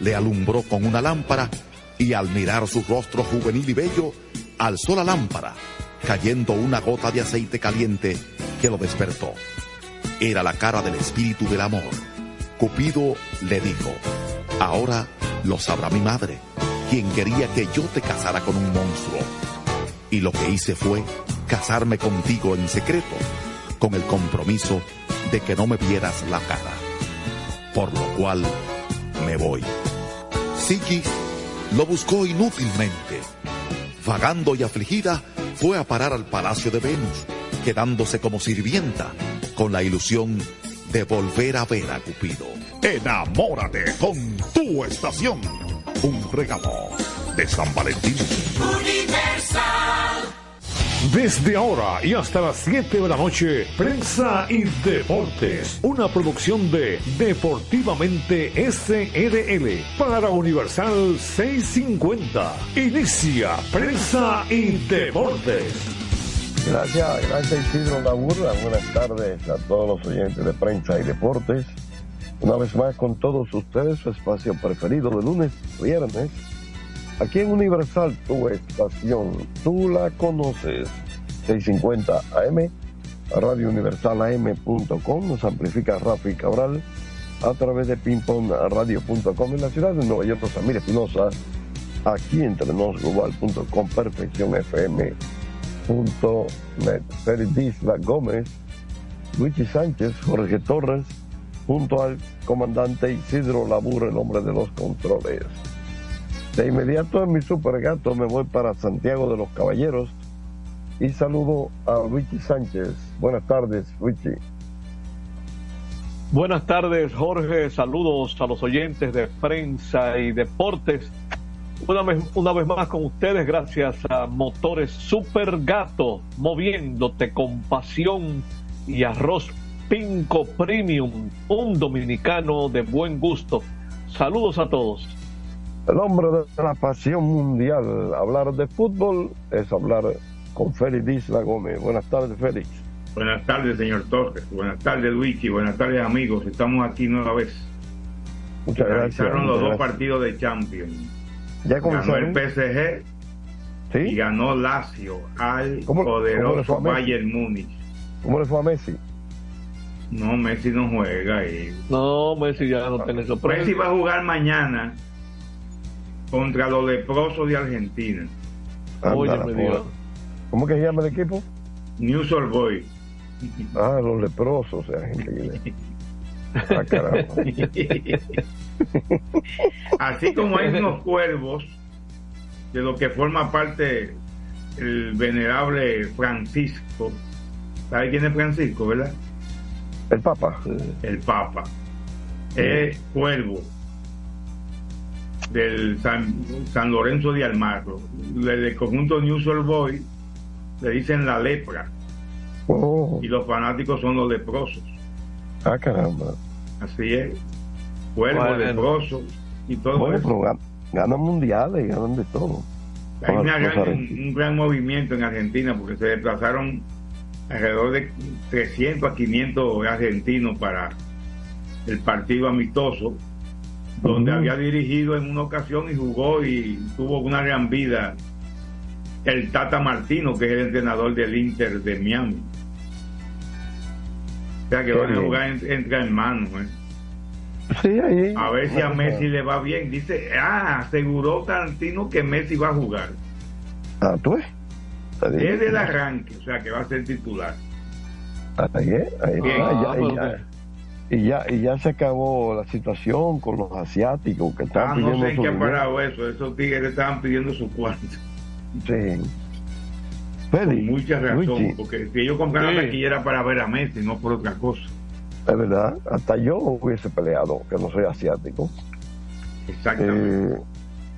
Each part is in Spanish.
le alumbró con una lámpara y al mirar su rostro juvenil y bello, alzó la lámpara, cayendo una gota de aceite caliente que lo despertó. Era la cara del espíritu del amor. Cupido le dijo, ahora lo sabrá mi madre, quien quería que yo te casara con un monstruo. Y lo que hice fue casarme contigo en secreto, con el compromiso de que no me vieras la cara. Por lo cual me voy. Sigis lo buscó inútilmente. Vagando y afligida, fue a parar al palacio de Venus, quedándose como sirvienta, con la ilusión de volver a ver a Cupido. Enamórate con tu estación. Un regalo de San Valentín. Desde ahora y hasta las 7 de la noche, Prensa y Deportes, una producción de Deportivamente SRL para Universal 650. Inicia Prensa y Deportes. Gracias, gracias Isidro Laburra. Buenas tardes a todos los oyentes de Prensa y Deportes. Una vez más con todos ustedes, su espacio preferido de lunes viernes Aquí en Universal, tu estación, tú la conoces. 650 AM, radiouniversalam.com, nos amplifica Rafi Cabral a través de pingpongradio.com en la ciudad de Nueva York, Samir Espinosa, aquí entre nosglobal.com, perfeccionfm.net. Félix Disla Gómez, Luigi Sánchez, Jorge Torres, junto al comandante Isidro Labur, el hombre de los controles. De inmediato en mi supergato me voy para Santiago de los Caballeros y saludo a Luigi Sánchez. Buenas tardes, Luigi. Buenas tardes, Jorge. Saludos a los oyentes de prensa y deportes. Una vez, una vez más con ustedes, gracias a Motores Super Gato, moviéndote con pasión y arroz Pinco Premium, un dominicano de buen gusto. Saludos a todos. El hombre de la pasión mundial. Hablar de fútbol es hablar con Félix Isla Gómez. Buenas tardes, Félix. Buenas tardes, señor Torres. Buenas tardes, Luigi. Buenas tardes, amigos. Estamos aquí nueva vez. Muchas gracias. los dos partidos de Champions. Ya ganó el PSG ¿Sí? y ganó Lazio al poderoso Bayern Múnich. ¿Cómo le fue a Messi? No, Messi no juega. Y... No, Messi ya no tiene sorpresa. Messi va a jugar mañana contra los leprosos de Argentina. Oye, ¿Cómo que se llama el equipo? News Old Boy. Ah, los leprosos de Argentina. Ah, caramba. Así como hay unos cuervos de lo que forma parte el venerable Francisco. ¿Sabe quién es Francisco, verdad? El Papa. El Papa. Es cuervo del San, Lorenzo de Almagro. Del conjunto New Soul Boy le dicen la lepra. Oh. Y los fanáticos son los leprosos. Ah, caramba. Así es. Cuervos, leprosos y todo bueno, eso. Pero ganan mundiales y ganan de todo. Hay una gran, un, gran movimiento en Argentina porque se desplazaron alrededor de 300 a 500 argentinos para el partido amistoso donde había dirigido en una ocasión y jugó y tuvo una gran vida el Tata Martino, que es el entrenador del Inter de Miami. O sea que van a jugar entre hermanos. ¿eh? Sí, ahí. A ver si a Messi le va bien. Dice, ah, aseguró Tarantino que Messi va a jugar. Ah, tú es. Desde el arranque, o sea que va a ser titular. Ahí, ahí, ah, ahí, ahí, y ya y ya se acabó la situación con los asiáticos que están ah, pidiendo no sé su qué ha parado eso esos tigres estaban pidiendo su cuarto. Sí. Con mucha razón Luigi. porque si ellos compraron Sí. la taquillera para ver a Messi no por otra cosa. Es verdad hasta yo hubiese peleado que no soy asiático. Exactamente. Eh,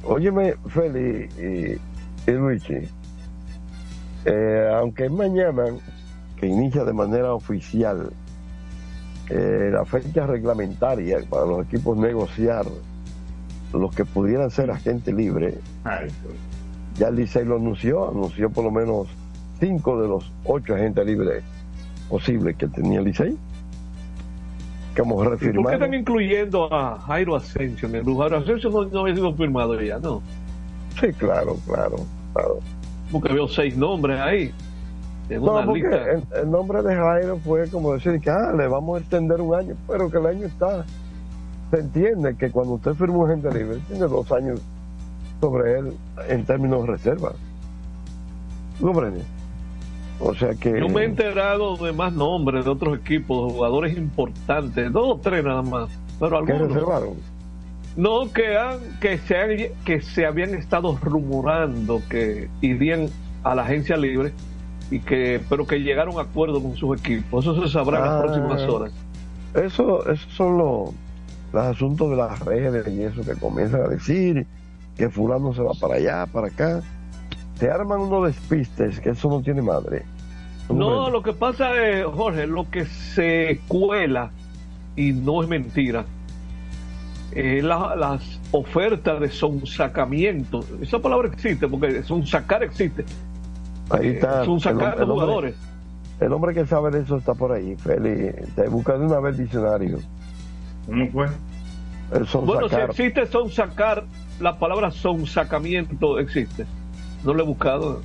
óyeme Feli y, y Luigi eh, aunque es mañana que inicia de manera oficial eh, la fecha reglamentaria para los equipos negociar los que pudieran ser agente libre Ay, pues. ya el Licey lo anunció, anunció por lo menos cinco de los ocho agentes libres posibles que tenía el Licey. como refirmado. ¿Por qué están incluyendo a Jairo Asensio en el grupo? Jairo Asensio no, no había sido firmado ya, ¿no? Sí, claro, claro, claro. Porque veo seis nombres ahí. En No, una porque lista. el, el nombre de Jairo fue como decir que ah, le vamos a extender un año, pero que el año está. Se entiende que cuando usted firma un agente libre, tiene dos años sobre él en términos de reserva. ¿Tú comprendes? O sea que. Yo me he enterado de más nombres de otros equipos, de jugadores importantes, dos o tres nada más, pero algunos reservaron. no que han, que se han, que se habían estado rumorando que irían a la agencia libre y que pero que llegaron a acuerdo con sus equipos. Eso se sabrá en las Ah. próximas horas. Eso, esos son los, los asuntos de las redes y eso que comienzan a decir que fulano se va para allá, para acá. Se arman unos despistes que eso no tiene madre. No, lo que pasa es, Jorge, lo que se cuela y no es mentira. eh, la- las ofertas de sonsacamiento, esa palabra existe porque sonsacar existe, Ahí eh, está. sonsacar el, de el hombre, jugadores. el hombre que sabe de eso está por ahí, Feli. Te busca de una vez el diccionario. ¿Cómo fue? El son Bueno, si sacar. existe sonsacar, la palabra sonsacamiento existe. No lo he buscado.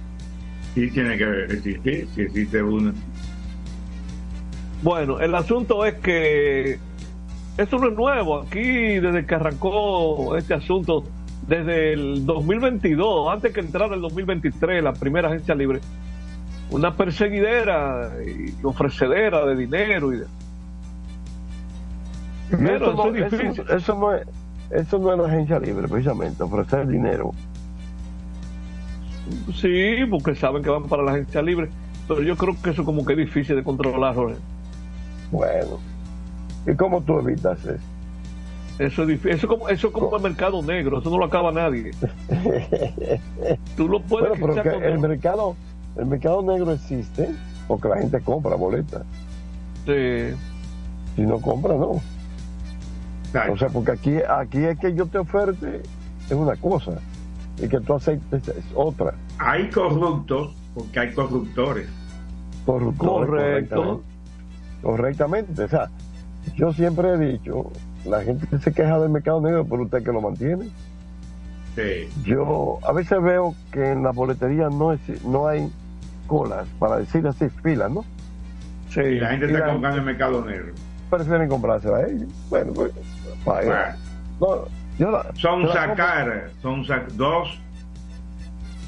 Sí, tiene que existir, si existe una. Bueno, el asunto es que eso no es nuevo. Aquí, desde que arrancó este asunto, desde el 2022, antes que entrara el 2023, la primera agencia libre, una perseguidera y ofrecedera de dinero. Y de... Pero eso, eso no, es difícil. eso, eso no es, eso no es la agencia libre, precisamente, ofrecer dinero. Sí, porque saben que van para la agencia libre. Pero yo creo que eso como que es difícil de controlar, Jorge. Bueno. ¿Y cómo tú evitas eso? Eso es difícil. Eso, como, eso es como el mercado negro. Eso no lo acaba nadie. Tú lo puedes Bueno, pero quizá que con- el mercado, el mercado negro existe porque la gente compra boletas. Sí. Si no compra, no. O sea, porque aquí, aquí es que yo te oferte es una cosa y que tú aceptes es otra. hay corruptos porque hay corruptores. Corruptores, Correcto. Correctamente. Correctamente. O sea, yo siempre he dicho, la gente se queja del mercado negro, pero usted que lo mantiene. Sí. Yo a veces veo que en la boletería no, es, no hay colas, para decir así, filas, ¿no? Sí. Y la gente está Mira. comprando el mercado negro. Prefieren comprársela a ellos. Bueno, pues. Bueno, No, yo la- son la sacar, son sac- dos,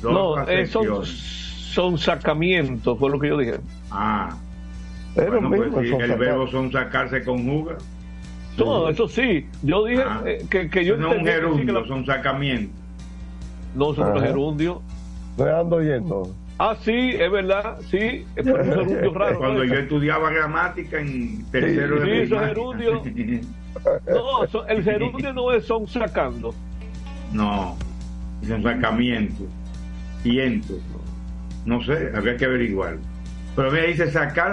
dos No, eh, son, sacamientos, fue lo que yo dije. Ah, lo bueno, pues son el sacar. verbo son sacar se conjuga. No, eso sí. Yo dije Ah. eh, que, que yo no un que sí gerundio, la- son sacamientos. No, son los gerundios. Me ando yendo. Ah, sí, es verdad, sí. Es un gerundio raro. Cuando ¿no? yo estudiaba gramática en tercero Sí, de es primaria. No, son- el gerundio no es son sacando. no, son sacamientos, cientos. No sé, habría que averiguar. Pero me dice sacar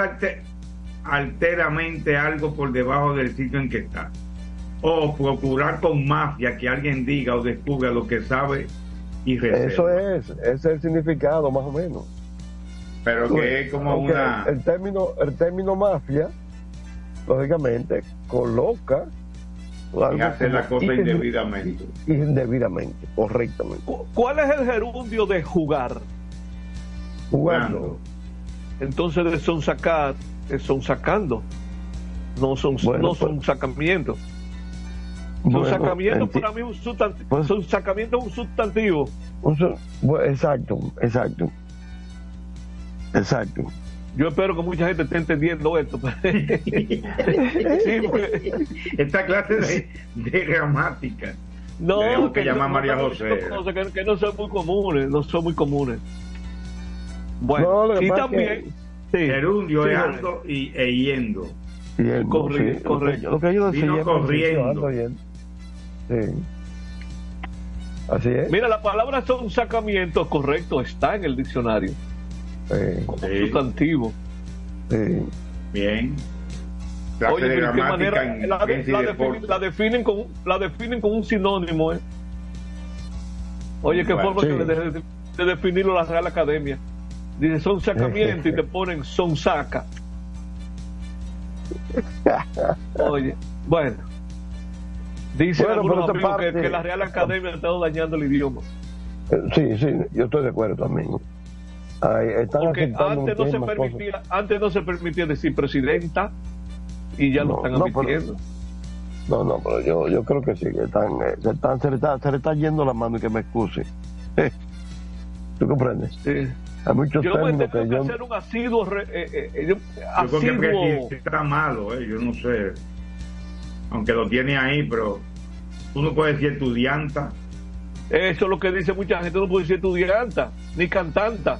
alteramente algo por debajo del sitio en que está. O procurar con mafia que alguien diga o descubra lo que sabe y reserva. Eso es, ese es el significado más o menos. Pero que es como una... el término, el término mafia, lógicamente, coloca Y hacer la cosa inde- indebidamente. Indebidamente, correctamente. Cu- ¿Cuál es el gerundio de jugar? Jugando. Entonces de son sacar, es son sacando. No son, Bueno, no pues- son sacamientos. Bueno, son sacamientos enti- para mí es un sustantivo. Pues- son sacamientos es un sustantivo. un su- bueno, exacto, exacto. Exacto. Yo espero que mucha gente esté entendiendo esto. Esta clase de, de gramática. no, Tenemos que llamar a no- María José. no- que, que no son muy comunes, no son muy comunes. Bueno, No, que y también. Sí, Gerundio sí, es Jorge. ando y, e yendo. Y él, Corre- sí, correcto. Lo que ellos Vino corriendo. yendo. Sí. Así es. Mira, la palabra son sacamientos, correcto, está en el diccionario. Sí, Como Sí. sustantivo. sí. Bien. Oye, de pero ¿de qué manera en la, de- definen, la definen con, la definen con un sinónimo, ¿eh? Oye, qué Bueno, forma sí. que de, de- de definirlo la Real Academia. Dice, son sacamientos y te ponen son saca. Oye, bueno. Dice algunos amigos que, la Real Academia ha estado dañando el idioma. Eh, sí, sí, yo estoy de acuerdo también. Porque antes no, se permitía, antes no se permitía decir presidenta y ya lo están admitiendo. No, no, pero yo, yo creo que sí, que están, eh, se, están, se, le está, se le está yendo la mano y que me excuse. ¿Tú comprendes? Sí. Hay muchos yo términos que, yo... hacer un asiduo. Eh, eh, eh yo, yo creo que está malo, eh, yo no sé. Aunque lo tiene ahí, pero tú no puedes decir estudianta. Eso es lo que dice mucha gente, no puede decir estudianta, ni cantanta.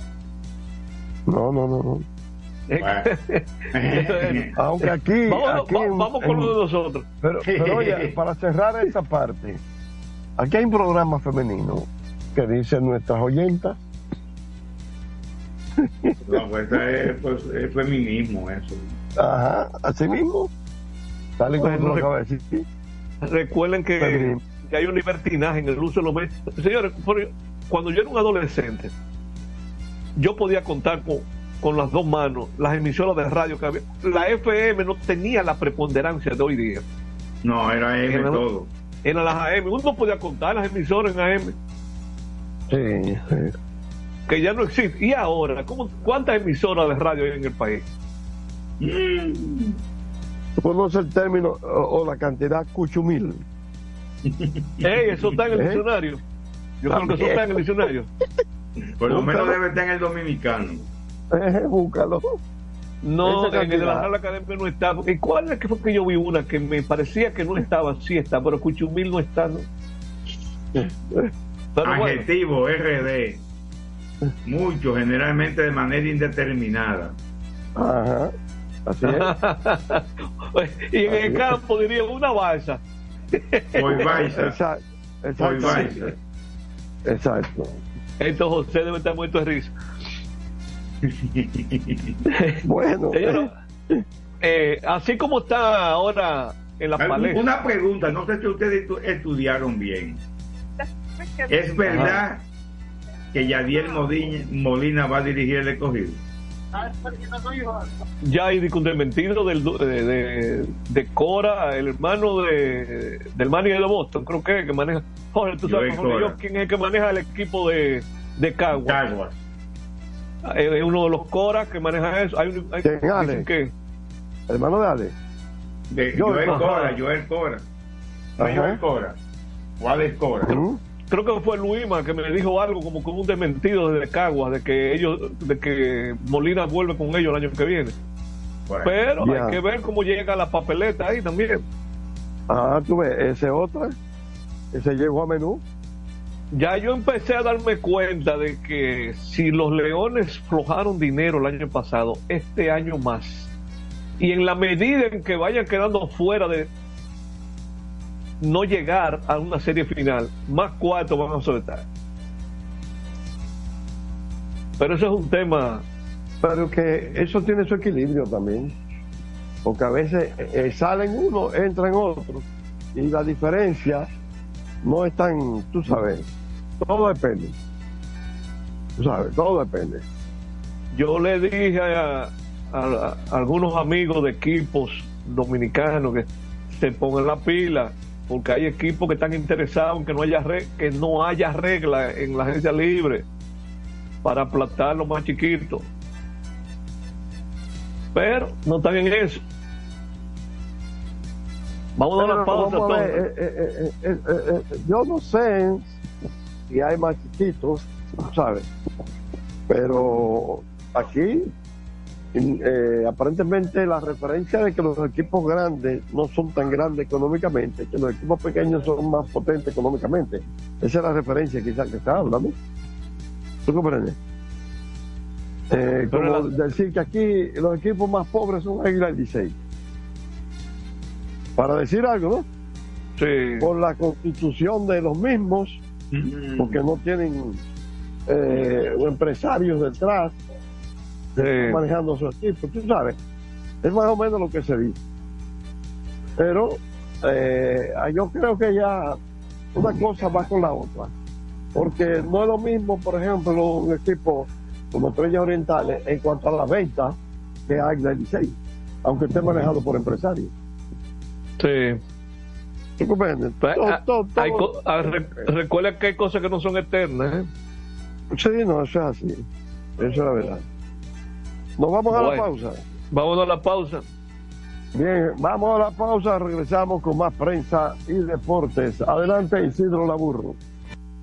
No, no, no, no. Aunque aquí. Vamos, con lo de nosotros. Pero, pero oye, para cerrar esa parte, aquí hay un programa femenino que dice nuestras oyentas. No, pues es, pues, es feminismo eso. Ajá, así mismo. Tal y como lo acaba de decir. Recuerden que, que, hay un libertinaje en el uso de los medios. Señores, cuando yo era un adolescente, yo podía contar con con las dos manos las emisoras de radio que había. La FM no tenía la preponderancia de hoy día. No, era AM todo. Era las AM. Uno podía contar las emisoras en AM. Sí, Que ya no existe. ¿Y ahora? ¿cómo, ¿Cuántas emisoras de radio hay en el país? ¿Tú conoces el término o, la cantidad cuchumil? Ey, eso está en el ¿Eh? diccionario. Yo creo que eso está en el diccionario. Por lo menos debe estar en el dominicano. búscalo. No, en el de la Real Academia no está. ¿Y cuál es que fue que yo vi una que me parecía que no estaba? Sí está, pero Cuchumil no está, ¿no? Adjetivo, RD. Mucho, generalmente de manera indeterminada. Ajá. Así es. y en el campo diría una balsa. Hoy balsa. Exacto. Exacto. Exacto. Entonces José debe estar muerto de risa. bueno. Eh, así como está ahora en la palestra. Una pregunta, no sé si ustedes estudiaron bien. ¿Es verdad que Yadiel Molina va a dirigir el escogido? Ya hay un desmentido del, de, de, Cora, el hermano de, del manager de Boston, creo que, que maneja. Jorge, tú sabes quién es el que maneja el equipo de, de Caguas es uno de los coras que maneja eso. Hay, hay, ¿Quién, ¿Qué? Hermano de Ale. De Joel Cora, Joel Cora. No Joel Cora. es Cora. Creo que fue Luima que me dijo algo como con un desmentido desde Caguas de que ellos, de que Molina vuelve con ellos el año que viene. Pero hay que ver cómo llega la papeleta ahí también. Ah, tú ves, ese otra, ese llegó a menú ya yo empecé a darme cuenta de que si los leones flojaron dinero el año pasado, este año más, y en la medida en que vayan quedando fuera de no llegar a una serie final, más cuartos van a soltar. Pero eso es un tema. Pero que eso tiene su equilibrio también. Porque a veces eh, salen uno, entran otro. Y la diferencia no es tan, tú sabes, todo depende. Tú sabes, todo depende. Yo le dije a, algunos amigos de equipos dominicanos que se pongan la pila, porque hay equipos que están interesados en que no haya, que no haya regla en la agencia libre para aplastar los más chiquitos. Pero no están en eso. Vamos a dar una pausa. Eh, eh, eh, yo no sé si hay más chiquitos, ¿sabes? Pero aquí, aparentemente, la referencia de que los equipos grandes no son tan grandes económicamente, que los equipos pequeños son más potentes económicamente. Esa es la referencia quizás que está hablando. ¿Tú comprendes? Eh, como decir que aquí los equipos más pobres son Águila y 16 para decir algo, ¿no? Sí. Por la constitución de los mismos, porque no tienen eh, empresarios detrás manejando su equipo, tú sabes, es más o menos lo que se dice. Pero eh, yo creo que ya una cosa va con la otra, porque no es lo mismo, por ejemplo, un equipo como Estrellas Orientales en cuanto a la venta que Águila 16. aunque esté manejado por empresarios. Sí. Pues, ah, ah, recuerda que hay cosas que no son eternas. ¿eh? Sí, no, eso es así. Eso es la verdad. Nos vamos a la pausa. Vamos a la pausa. Bien, vamos a la pausa. Regresamos con más prensa y deportes. Adelante, Isidro Laburro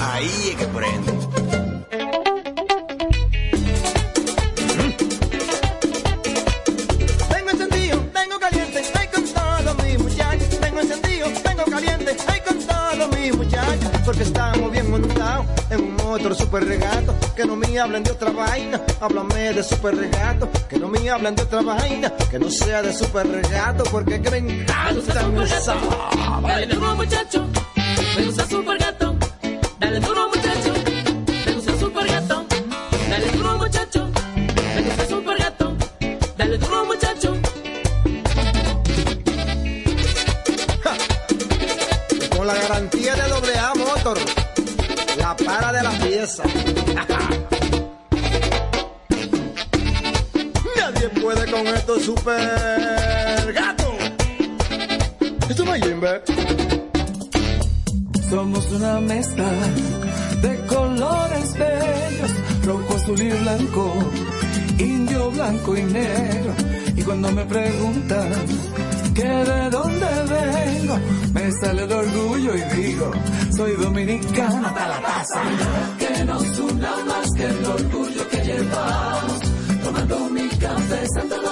Ahí es que prende. Tengo encendido, tengo caliente, hay con todos mis muchachos. Tengo encendido, tengo caliente, hay con todos mis muchachos. Porque estamos bien montados en un motor super regato, que no me hablen de otra vaina. Háblame de super regato, que no me hablen de otra vaina, que no sea de super regato, porque que me encanta esa. Dale duro muchacho, me gusta super gato. Dale duro muchacho, me gusta super gato. Dale duro muchacho, me gusta super gato. Dale duro muchacho. Con la garantía de doble A Motor, la para de la pieza. Nadie puede con esto super gato. Esto me Jimbe. Mezcla de colores bellos, rojo, azul y blanco, indio, blanco y negro. Y cuando me preguntan que de dónde vengo, me sale el orgullo y digo, soy dominicano hasta la taza. Que nos una más que el orgullo que llevamos. Tomando mi café Santo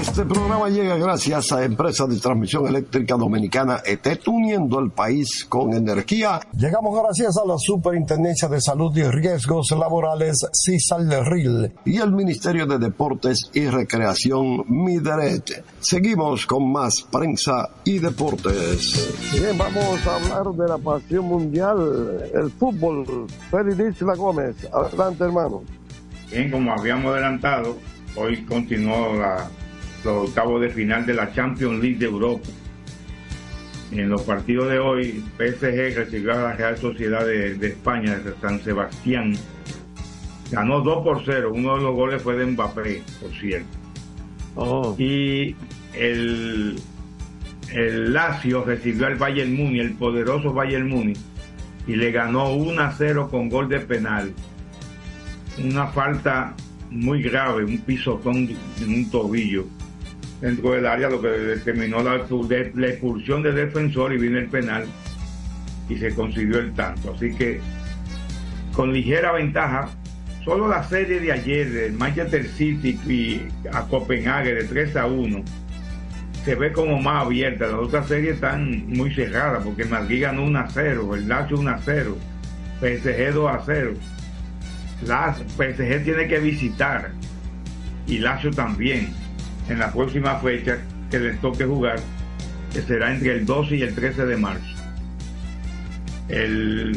Este programa llega gracias a Empresa de Transmisión Eléctrica Dominicana ET, uniendo el país con energía. Llegamos gracias a la Superintendencia de Salud y Riesgos Laborales, CISALRIL. y el Ministerio de Deportes y Recreación Mideret. Seguimos con más prensa y deportes. Bien, vamos a hablar de la pasión mundial, el fútbol. Félix La Gómez, adelante hermano. Bien, como habíamos adelantado, hoy continuó la, los octavos de final de la Champions League de Europa. En los partidos de hoy, PSG recibió a la Real Sociedad de, de España, de San Sebastián. Ganó 2 por 0. Uno de los goles fue de Mbappé, por cierto. Y el, el Lazio recibió al Bayern Múnich, el poderoso Bayern Múnich, y le ganó 1 a 0 con gol de penal. Una falta muy grave, un pisotón en un tobillo dentro del área, lo que determinó la, la expulsión del defensor y viene el penal y se consiguió el tanto. Así que con ligera ventaja, solo la serie de ayer del Manchester City y a Copenhague de 3 a 1 se ve como más abierta. Las otras series están muy cerradas porque Madrid ganó 1 a 0, el Lazio 1 a 0, PSG 2 a 0. La PSG tiene que visitar y Lazio también en la próxima fecha que les toque jugar, que será entre el 12 y el 13 de marzo. El,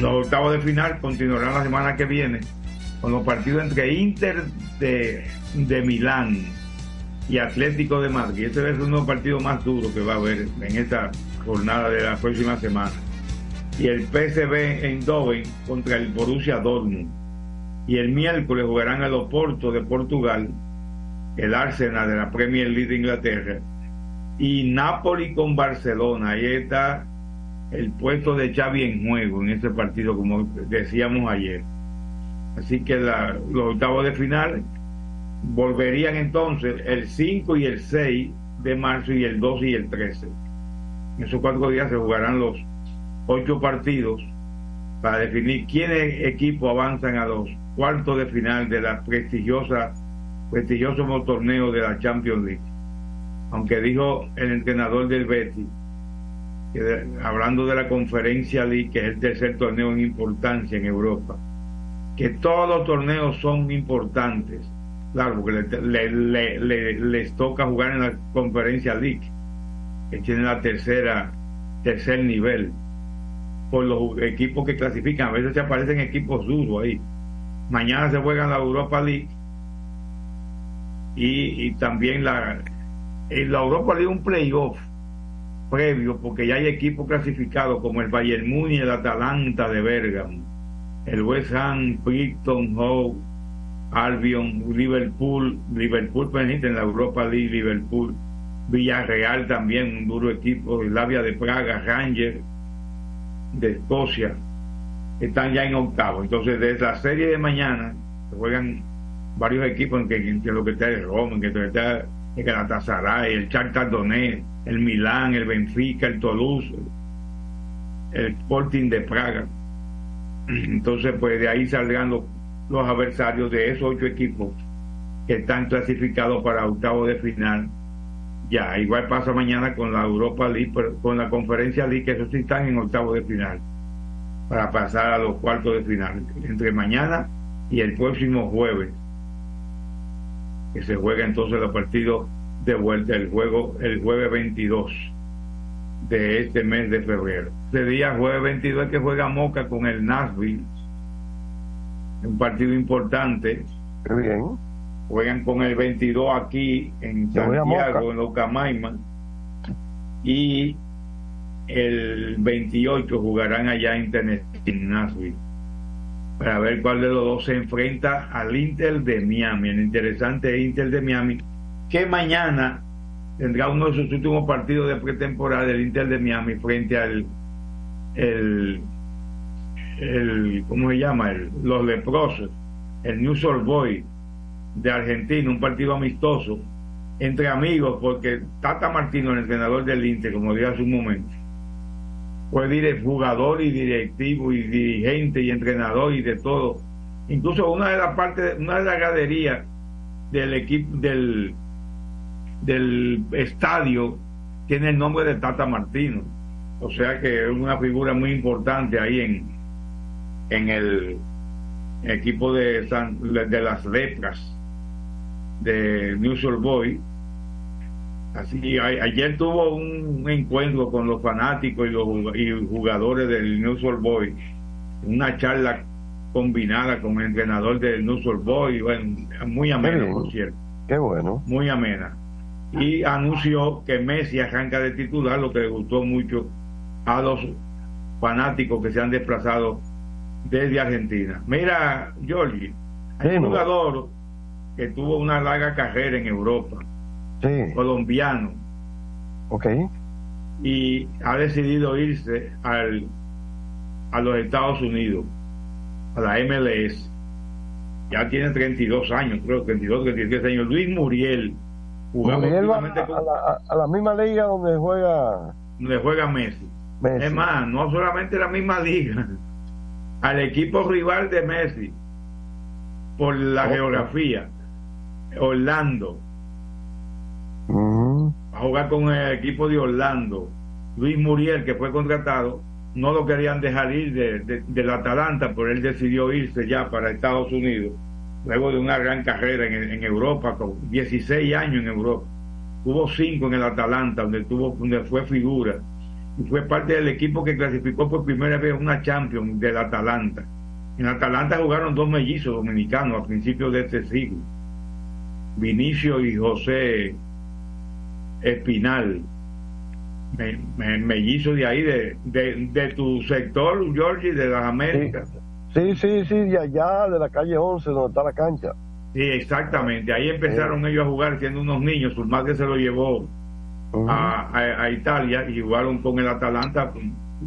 los octavos de final continuarán la semana que viene con los partidos entre Inter de, de Milán y Atlético de Madrid. Este es uno de los partidos más duros que va a haber en esta jornada de la próxima semana. Y el PSV Eindhoven contra el Borussia Dortmund. Y el miércoles jugarán el Oporto de Portugal, el Arsenal de la Premier League de Inglaterra y Napoli con Barcelona. Ahí está el puesto de Xavi en juego en ese partido, como decíamos ayer. Así que los octavos de final volverían entonces el 5 y el 6 de marzo y el 12 y el 13. En esos cuatro días se jugarán los ocho partidos para definir quiénes equipos avanzan a los cuartos de final de la prestigiosa prestigioso torneo de la Champions League. Aunque dijo el entrenador del Betis, que hablando de la Conferencia League, que es el tercer torneo en importancia en Europa, que todos los torneos son importantes. Claro, porque le- le- le- le- les toca jugar en la Conferencia League, que tiene la tercera, tercer nivel, por los equipos que clasifican. A veces se aparecen equipos duros ahí. Mañana se juega la Europa League y, también la, en la Europa League un playoff previo, porque ya hay equipos clasificados como el Bayern Múnich, el Atalanta de Bergamo, el West Ham, Brighton, Hove, Albion, Liverpool, Liverpool presente en la Europa League, Liverpool, Villarreal también, un duro equipo, Slavia de Praga, Rangers de Escocia, están ya en octavo. Entonces, de esa serie de mañana, juegan varios equipos, en que, que lo que está el Roma, en que está el Galatasaray, el Shakhtar Donetsk, el Milán, el Benfica, el Toulouse, el Sporting de Praga. Entonces, pues de ahí saldrán los, los adversarios de esos ocho equipos que están clasificados para octavo de final. Ya, igual pasa mañana con la Europa League, con la Conferencia League, que esos sí están en octavo de final, para pasar a los cuartos de final, entre mañana y el próximo jueves, que se juega entonces los partidos de vuelta, el juego el jueves 22 de este mes de febrero. Ese día, jueves 22, es que juega Moca con el Nashville, un partido importante. Qué bien. Juegan con el 22 aquí en Santiago, en Locamaima. Y el 28 jugarán allá en Tennessee, en Nashville. Para ver cuál de los dos se enfrenta al Inter de Miami. El interesante Inter de Miami, que mañana tendrá uno de sus últimos partidos de pretemporada del Inter de Miami frente al el, el ¿cómo se llama? El- los leprosos, el New Old Boy de Argentina, un partido amistoso entre amigos, porque Tata Martino, el entrenador del Inter, como dije hace un momento, fue jugador y directivo y dirigente y entrenador y de todo. Incluso una de las partes, una de las graderías del equipo del del estadio tiene el nombre de Tata Martino. O sea que es una figura muy importante ahí en, en el equipo de, San- de las letras de New Soul Boy. Así, a- ayer tuvo un encuentro con los fanáticos y los y jugadores del New Soul Boy, una charla combinada con el entrenador del New Soul Boy, bueno, muy amena, por cierto Qué bueno. muy amena. Y anunció que Messi arranca de titular, lo que le gustó mucho a los fanáticos que se han desplazado desde Argentina. Mira, Giorgi, hay un jugador que tuvo una larga carrera en Europa, Sí. colombiano, Ok. y ha decidido irse al, a los Estados Unidos, a la MLS. Ya tiene 32 años, creo, 32, 33 años. Luis Muriel jugaba Muriel va últimamente con- a la, a- a la misma liga donde juega le juega Messi. Messi. Es más, no solamente la misma liga, al equipo rival de Messi, por la geografía, Orlando, a jugar con el equipo de Orlando. Luis Muriel, que fue contratado, no lo querían dejar ir de, de- del Atalanta, pero él decidió irse ya para Estados Unidos, luego de una gran carrera en, en Europa, con 16 años en Europa. Tuvo 5 en el Atalanta, donde, tuvo, donde fue figura, y fue parte del equipo que clasificó por primera vez una Champions del Atalanta. En Atalanta jugaron dos mellizos dominicanos a principios de este siglo, Vinicio y José Espinal, me, me- mellizo de ahí, de, de, de tu sector, Georgie, de las Américas. Sí, sí, sí, de allá de la calle 11 donde está la cancha. Sí, exactamente. Ahí empezaron ellos a jugar siendo unos niños. Su madre se lo llevó a, a- a Italia y jugaron con el Atalanta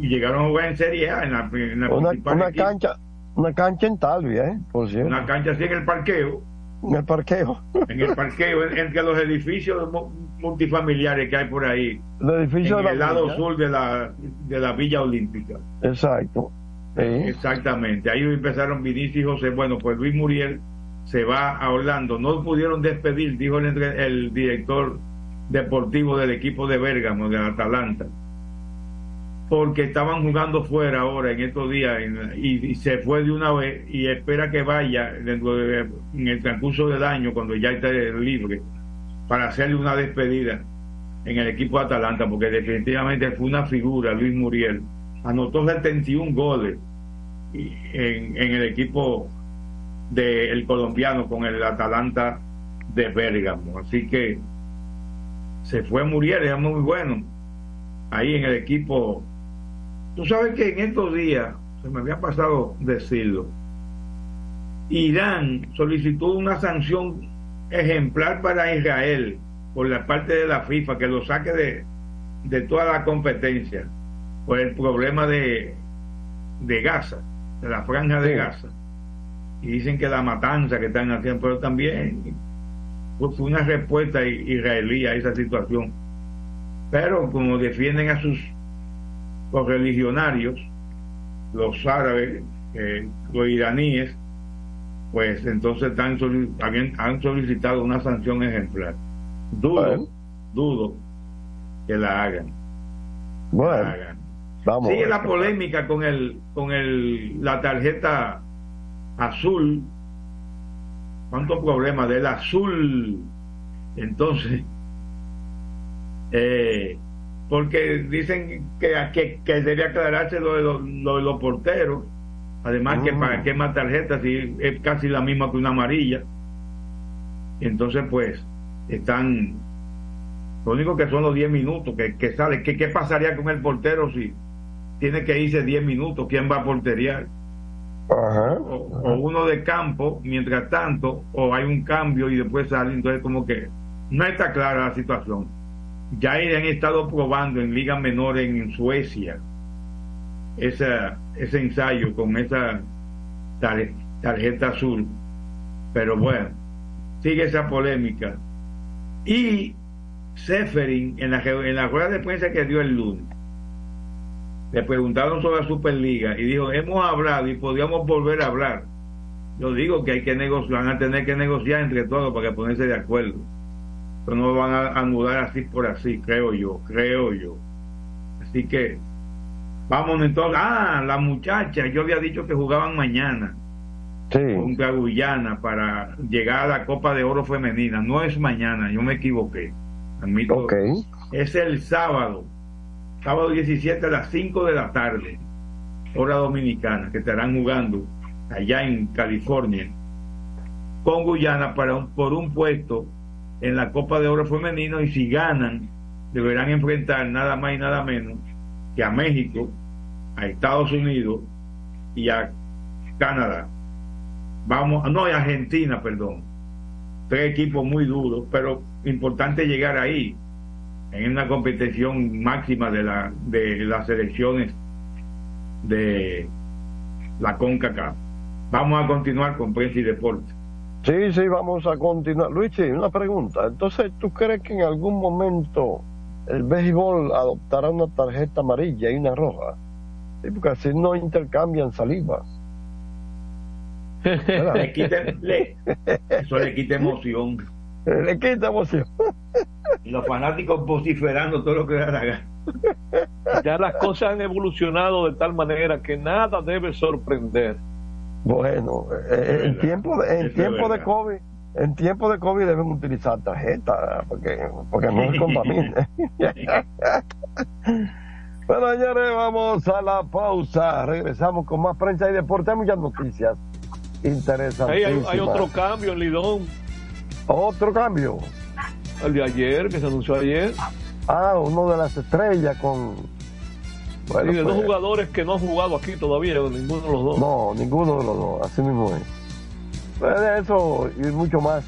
y llegaron a jugar en Serie A en la, en la Una, principal una cancha, una cancha en Talvia, ¿eh? Por cierto. Una cancha así en el parqueo, En el parqueo. en el parqueo, en- entre los edificios mu- multifamiliares que hay por ahí, El edificio en de la el lado villa. sur de la, de la Villa Olímpica. Exacto. Sí. Exactamente, ahí empezaron Vinicius y José. Bueno, pues Luis Muriel se va a Orlando. No pudieron despedir, dijo el, el director deportivo del equipo de Bérgamo, de Atalanta, porque estaban jugando fuera ahora en estos días y, se fue de una vez y espera que vaya dentro de- en el transcurso del año, cuando ya esté libre, para hacerle una despedida en el equipo de Atalanta, porque definitivamente fue una figura, Luis Muriel. Anotó 71 goles en el equipo del colombiano con el Atalanta de Bérgamo. Así que se fue Muriel, era muy bueno ahí en el equipo. Tú sabes que en estos días, se me había pasado decirlo, Irán solicitó una sanción ejemplar para Israel por la parte de la FIFA, que lo saque de, de toda la competencia por el problema de, de Gaza, de la franja de Sí. Gaza. Y dicen que la matanza que están haciendo, pero también pues, fue una respuesta israelí a esa situación. Pero como defienden a sus correligionarios, los árabes, eh, los iraníes, pues entonces están han solicitado una sanción ejemplar. Dudo, dudo que la hagan. Bueno, vamos. Sigue la polémica con el con el la tarjeta azul. ¿Cuántos problemas del azul? Entonces, eh, porque dicen que, que, que debe aclararse lo de los, lo de los porteros Además, que para ah. qué más tarjetas si es casi la misma que una amarilla. Entonces, pues, están. Lo único que son los 10 minutos que, que sale. ¿Qué, ¿Qué pasaría con el portero si tiene que irse 10 minutos? ¿Quién va a porteriar? O, uno de campo, mientras tanto, o hay un cambio y después sale. Entonces, como que no está clara la situación. Ya han estado probando en ligas menores en Suecia esa, ese ensayo con esa tarjeta azul. Pero bueno, sigue esa polémica. Y Seferin, en la, en la rueda de prensa que dio el lunes, le preguntaron sobre la Superliga y dijo, hemos hablado y podríamos volver a hablar. Yo digo que hay que negociar, van a tener que negociar entre todos para ponerse de acuerdo. Pero no van a anudar así por así, creo yo, creo yo. Así que Vamos entonces. Ah, la muchacha, yo había dicho que jugaban mañana. Sí. Contra Guyana para llegar a la Copa de Oro Femenina. No es mañana, yo me equivoqué. Admito. Es el sábado. Sábado 17 a las 5 de la tarde. Hora dominicana, que estarán jugando allá en California con Guyana para por un puesto en la Copa de Oro Femenino y si ganan deberán enfrentar nada más y nada menos que a México a Estados Unidos y a Canadá. Vamos, no, a Argentina, perdón. Tres equipos muy duros, pero importante llegar ahí en una competición máxima de, la, de las selecciones de la CONCACAF. Vamos a continuar con prensa y deporte. Sí, sí, vamos a continuar. Luigi, una pregunta. Entonces, ¿tú crees que en algún momento el béisbol adoptará una tarjeta amarilla y una roja? Sí, porque así no intercambian saliva. le quite, le, eso le quita emoción. Le quita emoción. Y los fanáticos vociferando todo lo que la Ya las cosas han evolucionado de tal manera que nada debe sorprender. Bueno, eh, en tiempo de, en tiempo de COVID, en tiempo de COVID deben utilizar tarjeta porque porque no se contamine. Bueno, señores, vamos a la pausa. Regresamos con más prensa y deporte. Hay muchas noticias interesantes. Hay, otro cambio en Lidón. ¿Otro cambio? El de ayer, que se anunció ayer. Ah, uno de las estrellas con... Bueno, y de dos pues. jugadores que no han jugado aquí todavía, ninguno de los dos. No, ninguno de los dos, así mismo es. Pues de eso y mucho más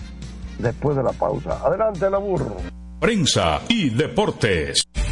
después de la pausa. Adelante, la burro. Prensa y deportes.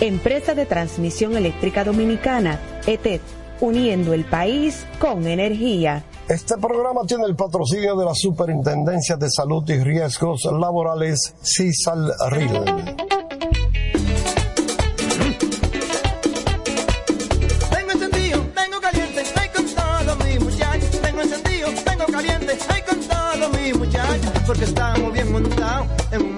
Empresa de Transmisión Eléctrica Dominicana, ETED, uniendo el país con energía. Este programa tiene el patrocinio de la Superintendencia de Salud y Riesgos Laborales, CISAL RIL. Tengo encendido, tengo caliente, ay con todo mi muchachos. Tengo encendido, tengo caliente, ay con todo mi muchachos. Porque estamos bien montados en un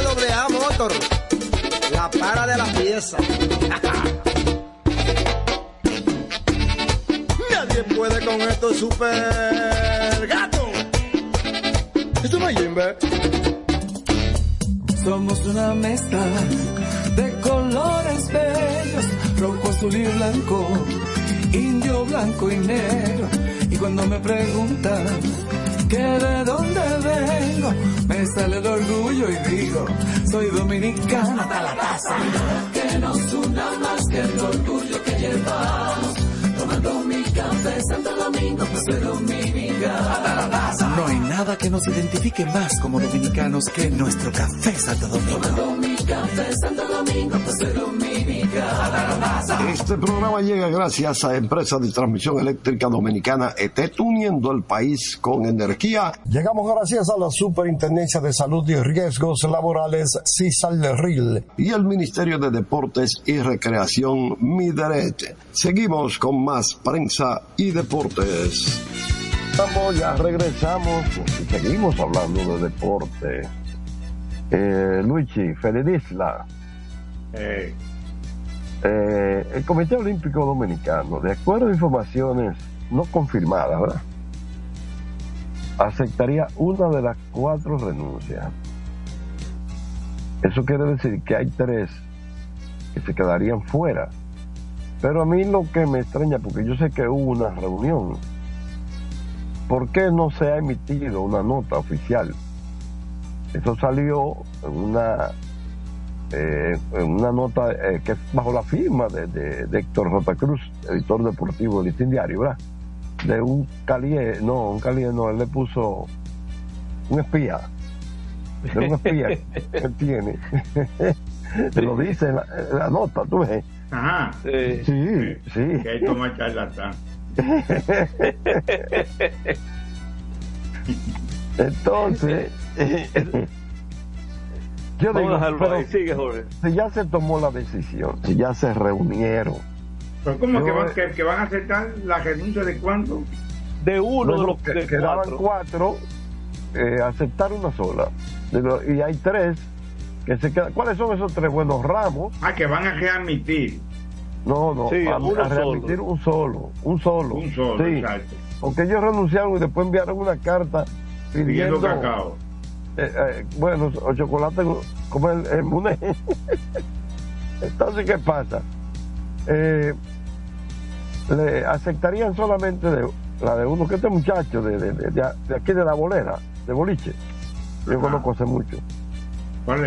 la para de la pieza. Nadie puede con esto super gato. Esto no es Jimbe. Somos una mezcla de colores bellos, rojo, azul y blanco, indio, blanco y negro. Y cuando me preguntan que de dónde vengo, me sale el orgullo y digo, soy dominicano hasta la taza. Que nos una más que el orgullo que llevamos. Tomando mi café Santo Domingo, pues soy dominicano hasta la taza. No hay nada que nos identifique más como dominicanos que nuestro café Santo Domingo. Café Santo Domingo. Este programa llega gracias a Empresa de Transmisión Eléctrica Dominicana ETET, uniendo el país con energía. Llegamos gracias a la Superintendencia de Salud y Riesgos Laborales, CISAL RIL. y el Ministerio de Deportes y Recreación Mideret. Seguimos con más prensa y deportes. Estamos, ya regresamos y seguimos hablando de deporte. Eh, Luigi, Federicisla, Eh, Eh, el Comité Olímpico Dominicano, de acuerdo a informaciones no confirmadas, ¿verdad? aceptaría una de las cuatro renuncias. Eso quiere decir que hay tres que se quedarían fuera Pero a mí lo que me extraña, porque yo sé que hubo una reunión, ¿por qué no se ha emitido una nota oficial? Eso salió en una eh, en una nota eh, que es bajo la firma de, de- de Héctor J. Cruz, editor deportivo del Listín Diario, ¿verdad? De un calié, no, un calié no, él le puso un espía, de un espía que él tiene. Lo dice en la, en la nota, tú ves. Ajá. Sí, sí. Que hay toma charlatán. Entonces, yo Vamos a digo, dejarlo pero ahí. Sigue, Jorge. si ya se tomó la decisión, si ya se reunieron, Pero ¿cómo Yo- que van, que, que van a aceptar la renuncia de cuánto? De uno de los que- de quedaban cuatro. cuatro, eh, aceptar una sola. Lo- y hay tres que se quedan. ¿Cuáles son esos tres? Bueno, Ramos. Ah, que van a readmitir. No, no, Sí, a, a readmitir solo. un solo. Un solo. Un solo, Sí. exacto. Porque ellos renunciaron y después enviaron una carta pidiendo. Pidiendo cacao. Eh, eh, bueno, o chocolate como el, el Muné. Entonces, ¿qué pasa? Eh, le aceptarían solamente de, la de uno que este muchacho de, de, de- aquí de la bolera, de boliche. Yo Ajá. conozco hace mucho.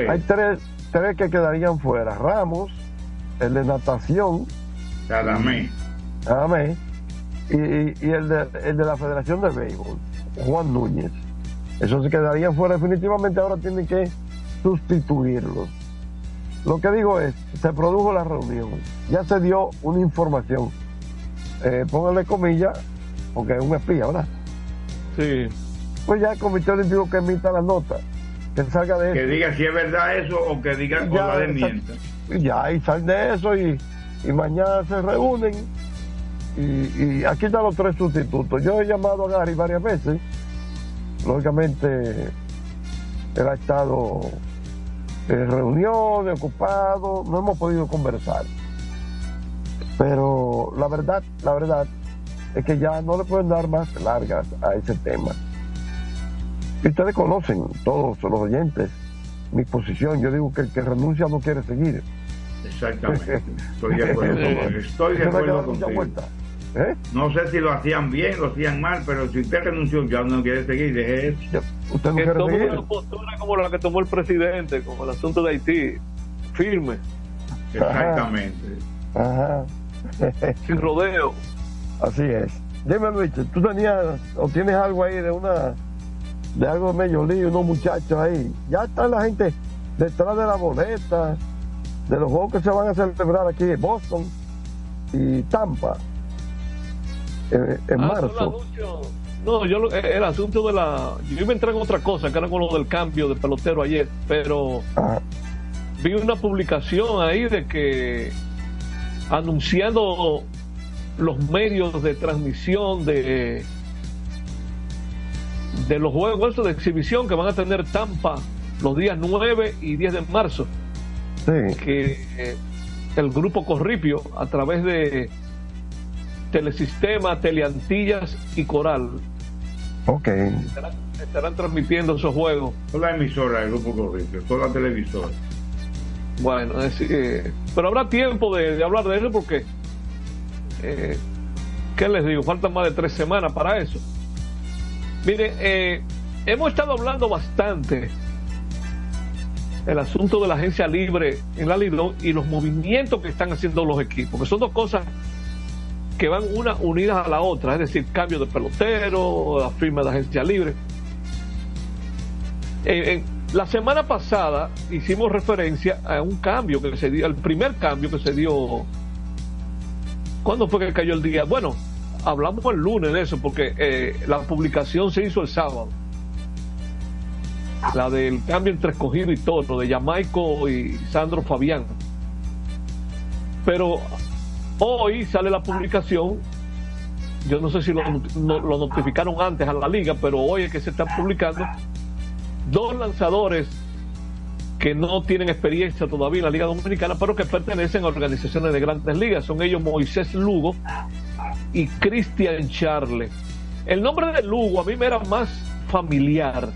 Hay tres, tres que quedarían fuera. Ramos, el de natación, Adamé. Adamé, y, y- y el, de, el de la Federación de Béisbol, Juan Núñez. Esos se quedarían fuera definitivamente, ahora tienen que sustituirlos. Lo que digo es, se produjo la reunión, ya se dio una información, eh, póngale comillas, porque es un espía, ¿verdad? Sí. Pues ya el comité olímpico que emita la nota, que salga de Que eso. diga si es verdad eso o que diga o Ya, la desmienta. Ya, y sal de eso y, y mañana se reúnen. Y, y aquí están los tres sustitutos. Yo he llamado a Gary varias veces. Lógicamente, él ha estado en reuniones, ocupado, no hemos podido conversar. Pero la verdad, la verdad, es que ya no le pueden dar más largas a ese tema. Y ustedes conocen, todos los oyentes, mi posición. Yo digo que el que renuncia no quiere seguir. Exactamente. Estoy de acuerdo, con- estoy de acuerdo contigo. ¿Eh? No sé si lo hacían bien, lo hacían mal, pero si usted renunció ya no quiere seguir, deje eso. Usted no que quiere tome seguir. una postura como la que tomó el presidente con el asunto de Haití. Firme, Exactamente. Ajá. sin rodeo. Así es. Dime, Luis, tú tenías o tienes algo ahí de una de algo de medio lío, unos muchachos ahí. Ya está la gente detrás de la boleta, de los juegos que se van a celebrar aquí en Boston y Tampa en Ah, marzo. anuncio. No, yo eh, el asunto de la. Yo iba a entrar en otra cosa, que era con lo del cambio de pelotero ayer, pero vi una publicación ahí de que anunciando los medios de transmisión de de los juegos de exhibición que van a tener Tampa los días 9 y 10 de marzo que eh, el grupo Corripio a través de Telesistema, Teleantillas y Coral Ok. estarán, estarán transmitiendo esos juegos. Toda la emisora del Grupo Corripio, toda la televisora. Bueno, es, eh, pero habrá tiempo de, de hablar de eso porque, eh, ¿qué les digo? Faltan más de tres semanas para eso. Mire, eh, hemos estado hablando bastante el asunto de la agencia libre en la Lidón y los movimientos que están haciendo los equipos, que son dos cosas que van una unidas a la otra, es decir, cambio de pelotero, la firma de agencia libre. Eh, en- la semana pasada hicimos referencia a un cambio que se dio, el primer cambio que se dio. ¿Cuándo fue que cayó el día? Bueno, hablamos el lunes de eso porque eh, la publicación se hizo el sábado. La del cambio entre escogido y toro, de Jamaico y Sandro Fabián. Pero hoy sale la publicación. Yo no sé si lo, no- lo notificaron antes a la liga, pero hoy es que se está publicando dos lanzadores que no tienen experiencia todavía en la Liga Dominicana, pero que pertenecen a organizaciones de grandes ligas. Son ellos Moisés Lugo y Christian Charle. El nombre de Lugo a mí me era más familiar,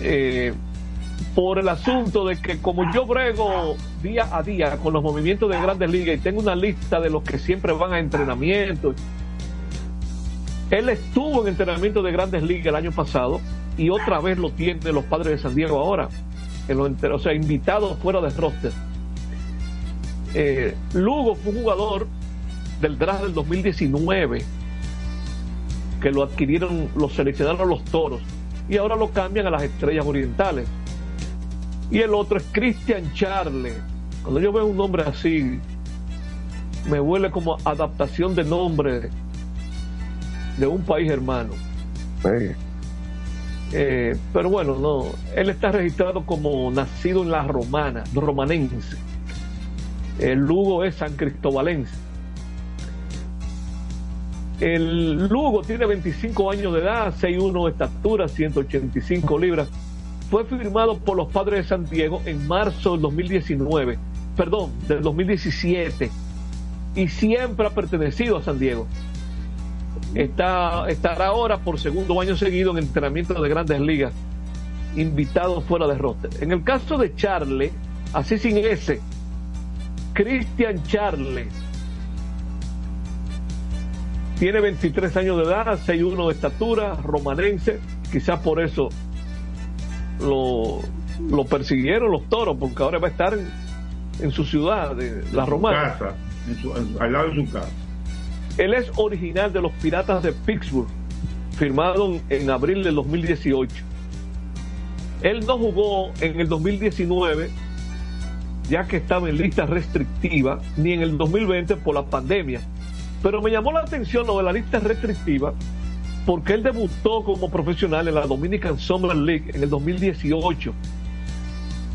eh, por el asunto de que como yo brego día a día con los movimientos de grandes ligas y tengo una lista de los que siempre van a entrenamiento, él estuvo en entrenamiento de grandes ligas el año pasado y otra vez lo tiene los padres de San Diego ahora, o sea, invitados fuera de roster. Eh, Lugo fue un jugador del draft del 2019 que lo adquirieron, lo seleccionaron los toros y ahora lo cambian a las estrellas orientales. Y el otro es Christian Charle. Cuando yo veo un nombre así, me huele como adaptación de nombre de un país hermano. Eh, pero bueno, no, él está registrado como nacido en la romana, romanense. El Lugo es San Cristobalense. El Lugo tiene 25 años de edad, 6'1 de estatura, 185 libras. Fue firmado por los padres de San Diego en marzo del 2019, perdón, del 2017, y siempre ha pertenecido a San Diego. Está, estará ahora por segundo año seguido en entrenamiento de grandes ligas, invitado fuera de roster. En el caso de Charle, así sin S, Christian Charle, tiene 23 años de edad, 6'1 de estatura, romanense, quizás por eso lo, lo persiguieron los toros, porque ahora va a estar en, en su ciudad, de la romana. Casa, en su- al lado de su casa. Él es original de los Piratas de Pittsburgh, firmado en, en abril del 2018. Él no jugó en el 2019, ya que estaba en lista restrictiva, ni en el 2020 por la pandemia. Pero me llamó la atención lo de la lista restrictiva, porque él debutó como profesional en la Dominican Summer League en el 2018.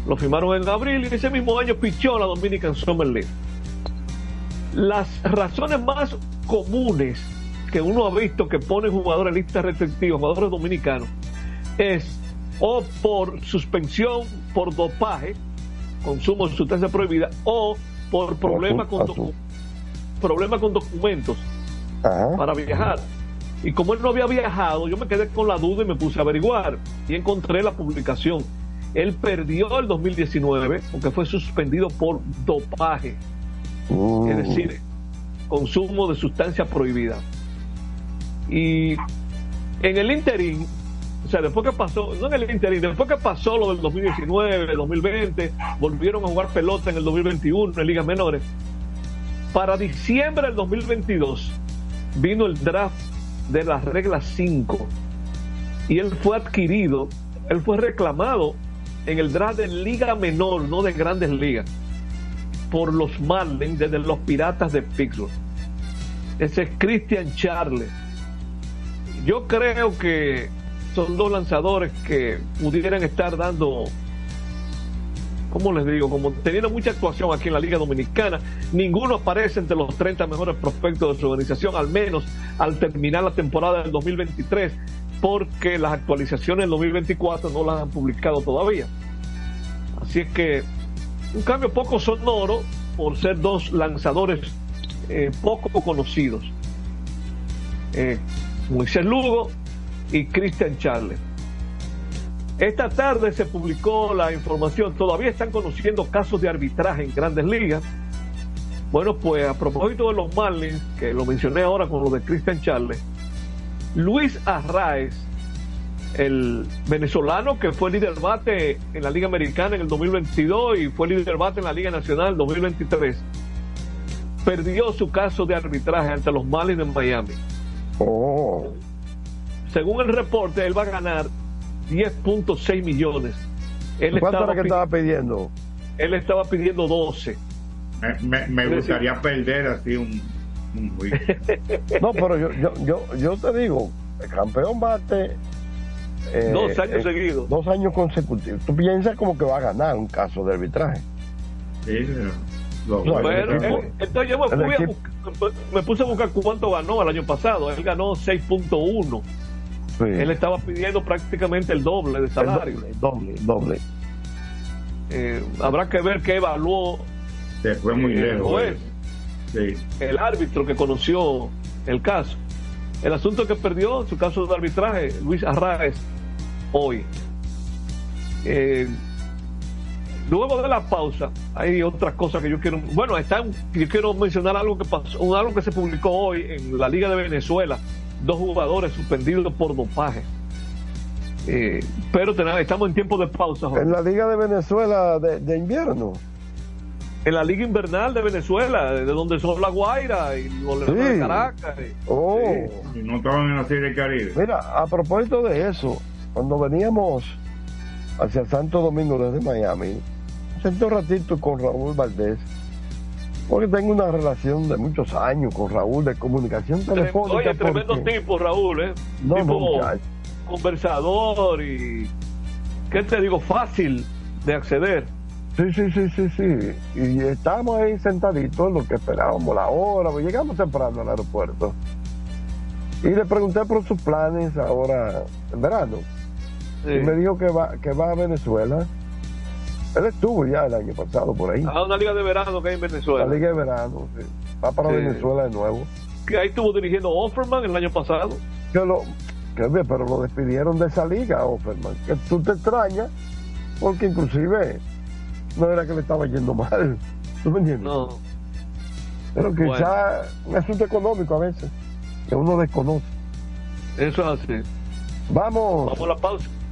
Lo firmaron en abril y ese mismo año pichó la Dominican Summer League. Las razones más comunes que uno ha visto que ponen jugadores en lista restrictiva, jugadores dominicanos, es o por suspensión por dopaje, consumo de sustancia prohibida, o por problemas con, docu- problemas con documentos para viajar. Y como él no había viajado, yo me quedé con la duda y me puse a averiguar y encontré la publicación. Él perdió el 2019 porque fue suspendido por dopaje, es decir, consumo de sustancia prohibida. Y en el interín, o sea, después que pasó, no en el interín, después que pasó lo del 2019, 2020, volvieron a jugar pelota en el 2021 en ligas menores. Para diciembre del 2022 vino el draft de la regla 5 y él fue adquirido, él fue reclamado en el draft de liga menor, no de grandes ligas, por los Marlins desde los Piratas de Pittsburgh. Ese es Christian Charles. Yo creo que son dos lanzadores que pudieran estar dando, ¿cómo les digo? Como teniendo mucha actuación aquí en la Liga Dominicana. Ninguno aparece entre los 30 mejores prospectos de su organización, al menos al terminar la temporada del 2023, porque las actualizaciones del 2024 no las han publicado todavía. Así es que un cambio poco sonoro por ser dos lanzadores eh, poco conocidos. Eh, Moisés Lugo y Christian Charles. Esta tarde se publicó la información, todavía están conociendo casos de arbitraje en grandes ligas. Bueno, pues a propósito de los Marlins, que lo mencioné ahora con lo de Christian Charles, Luis Arraez, el venezolano que fue líder bate en la Liga Americana en el 2022 y fue líder bate en la Liga Nacional en 2023, perdió su caso de arbitraje ante los Marlins en Miami. Según el reporte, él va a ganar 10.6 millones. Él ¿Cuánto era que estaba pidiendo? Él estaba pidiendo 12. Me, me- me gustaría perder así un, un juicio. No, pero yo, yo, yo, yo te digo, el campeón bate. eh, Dos años eh, seguidos. Dos años consecutivos. Tú piensas como que va a ganar un caso de arbitraje. Sí, lo- No, equipo- él- entonces yo me, fui a equipo- buscar- me puse a buscar cuánto ganó el año pasado. Él ganó 6.1. Sí. Él estaba pidiendo prácticamente el doble de salario. El doble, doble. Eh, habrá que ver qué evaluó Se fue muy eh, el lejos. juez, Sí. el árbitro que conoció el caso. El asunto que perdió su caso de arbitraje, Luis Arraez, hoy. Eh, Luego de la pausa, hay otras cosas que yo quiero. Bueno, está, yo quiero mencionar algo que pasó, algo que se publicó hoy en la Liga de Venezuela. Dos jugadores suspendidos por dopaje. Eh, pero tenemos, estamos en tiempo de pausa. En la Liga de Venezuela de, de, invierno. En la Liga Invernal de Venezuela, de donde son La Guaira y los Sí. de Caracas. Oh. Y no estaban en la Serie Caribe. Mira, a propósito de eso, cuando veníamos hacia Santo Domingo desde Miami, senté un ratito con Raúl Valdés, porque tengo una relación de muchos años con Raúl de comunicación telefónica. Oye, tremendo porque- tipo, Raúl, ¿eh? No, tipo conversador y. ¿Qué te digo? Fácil de acceder. Sí, sí, sí, sí, sí. Y estábamos ahí sentaditos, lo que esperábamos, la hora, pues llegamos temprano al aeropuerto. Y le pregunté por sus planes ahora en verano. Sí. Y me dijo que va, que va a Venezuela. Él estuvo ya el año pasado por ahí. A una liga de verano que hay en Venezuela. La Liga de Verano, sí. Va para Sí. Venezuela de nuevo. Que ahí estuvo dirigiendo Offerman el año pasado. Que lo, que ve, pero lo despidieron de esa liga, Offerman. Que tú te extrañas, porque inclusive no era que le estaba yendo mal. ¿Tú me entiendes? No. Pero quizá un asunto económico a veces, que uno desconoce. Eso es así. Vamos. Vamos a la pausa.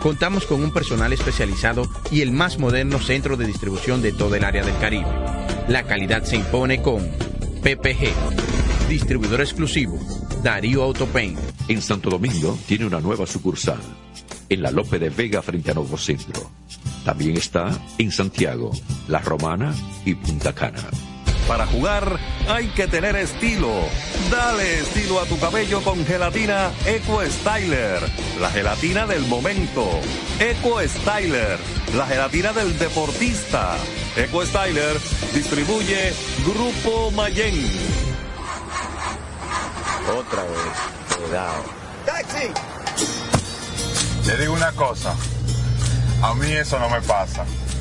Contamos con un personal especializado y el más moderno centro de distribución de todo el área del Caribe. La calidad se impone con PPG, distribuidor exclusivo, Darío Autopain. En Santo Domingo tiene una nueva sucursal, en la Lope de Vega frente a Nuevo Centro. También está en Santiago, La Romana y Punta Cana. Para jugar hay que tener estilo. Dale estilo a tu cabello con gelatina Eco Styler, la gelatina del momento. Eco Styler, la gelatina del deportista. Eco Styler distribuye Grupo Mayen. Otra vez, cuidado. ¡Taxi! Te digo una cosa, a mí eso no me pasa.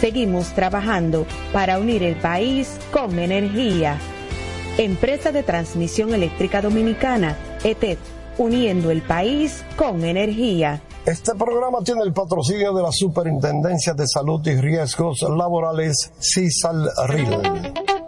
Seguimos trabajando para unir el país con energía. Empresa de Transmisión Eléctrica Dominicana, ETED, uniendo el país con energía. Este programa tiene el patrocinio de la Superintendencia de Salud y Riesgos Laborales, CISAL-RIL. Tengo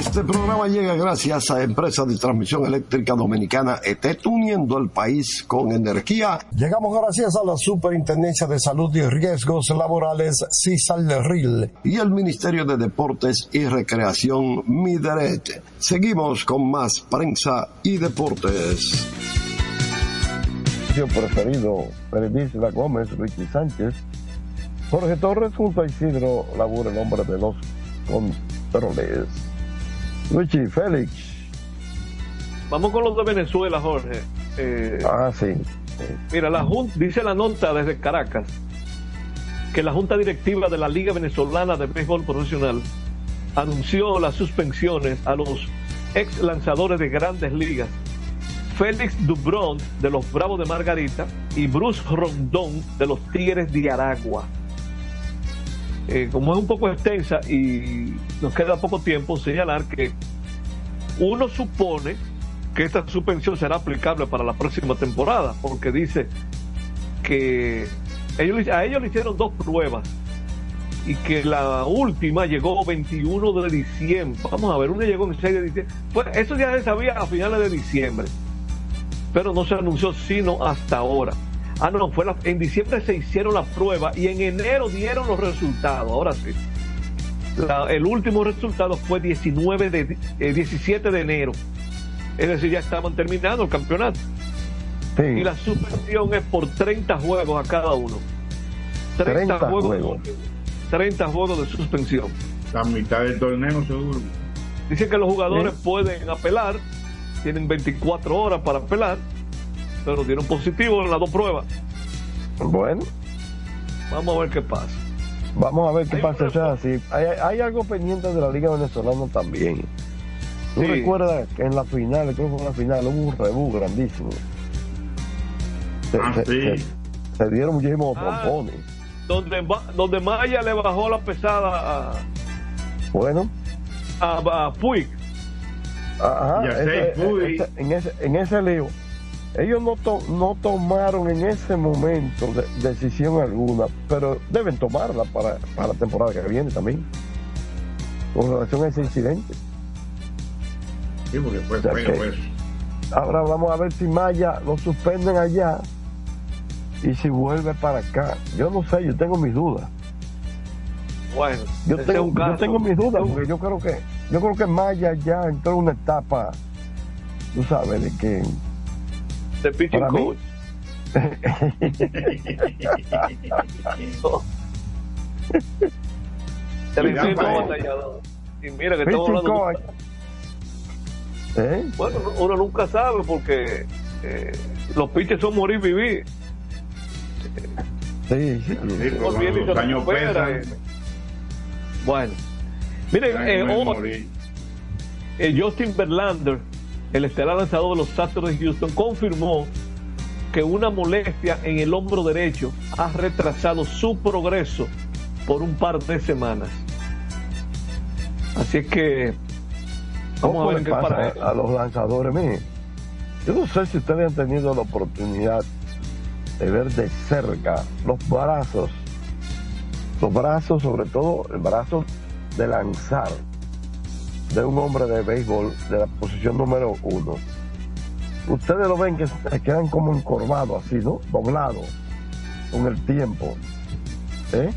Este programa llega gracias a Empresa de Transmisión Eléctrica Dominicana ETET, uniendo el país con energía. Llegamos gracias a la Superintendencia de Salud y Riesgos Laborales, CISAL-RIL, y el Ministerio de Deportes y Recreación, MIDERET. Seguimos con más prensa y deportes. Yo preferido, Gómez, Richie Sánchez, Jorge Torres junto a Isidro Labura, el hombre de los controles. Richie, Félix. Vamos con los de Venezuela, Jorge. Eh, Ah, sí. Mira, la Junta, dice la nota desde Caracas que la Junta Directiva de la Liga Venezolana de Béisbol Profesional anunció las suspensiones a los ex lanzadores de grandes ligas Félix Dubrón de los Bravos de Margarita y Bruce Rondón de los Tigres de Aragua. Eh, como es un poco extensa y nos queda poco tiempo, señalar que uno supone que esta suspensión será aplicable para la próxima temporada, porque dice que a ellos le hicieron dos pruebas y que la última llegó 21 de diciembre. Vamos a ver, una llegó en 6 de diciembre. Pues eso ya se sabía a finales de diciembre, pero no se anunció sino hasta ahora. Ah, no, fue la- en diciembre se hicieron la prueba y en enero dieron los resultados. Ahora sí. La- el último resultado fue 19 de, eh, 17 de enero. Es decir, ya estaban terminando el campeonato. Y la suspensión es por 30 juegos a cada uno. 30, 30 juegos, juegos. 30 juegos de suspensión. La mitad del torneo, seguro. Dice que los jugadores pueden apelar, tienen 24 horas para apelar, pero dieron positivo en las dos pruebas. Bueno, Vamos a ver qué pasa. vamos a ver qué Hay pasa. sea, sí, hay, hay algo pendiente de la Liga Venezolana también. ¿Tú Sí. recuerdas que en la final, creo que fue en la final, hubo un rebú grandísimo? Se, Ah, se- sí. se- se dieron muchísimos Ah. pompones. Donde, donde Maya le bajó la pesada Bueno, a, a, a Puig. Ajá, Ya ese- ese- en, ese, en ese lío. Ellos no, to- no tomaron en ese momento de- decisión alguna, pero deben tomarla para, para la temporada que viene también, con relación a ese incidente. Sí, porque fue O sea que- fue- Ahora vamos a ver si Maya lo suspenden allá y si vuelve para acá. Yo no sé, yo tengo mis dudas. Bueno, Yo tengo, yo tengo mis dudas porque yo creo que yo creo que Maya ya entró en una etapa, tú sabes, de que de pitching coach. El. Y mira que estamos Pitching hablando. coach. ¿Eh? Bueno, uno nunca sabe porque eh, los pitches son morir vivir. Sí, sí. Se los años pesan. eh. Bueno, miren, eh, eh, Justin Verlander, el estelar lanzador de los Astros de Houston, confirmó que una molestia en el hombro derecho ha retrasado su progreso por un par de semanas. Así es que vamos ¿Cómo a ver qué pasa para. a, a los lanzadores? Miren, yo no sé si ustedes han tenido la oportunidad de ver de cerca los brazos, los brazos, sobre todo el brazo de lanzar de un hombre de béisbol de la posición número uno. Ustedes lo ven que se quedan como encorvados así, ¿no? Doblados con el tiempo. ¿eh?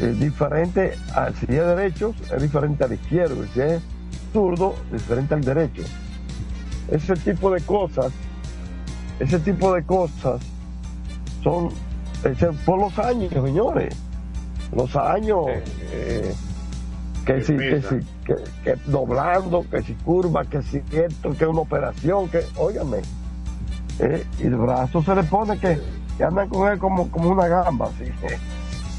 Es diferente, a, si es derecho, es diferente al izquierdo, si es zurdo, diferente al derecho. Ese tipo de cosas, ese tipo de cosas son por los años, señores. Los años eh, que si, que si, que, que doblando, que si curva, que si esto, que una operación, que, óigame. eh, y el brazo se le pone que, que andan con él como, como una gamba, así.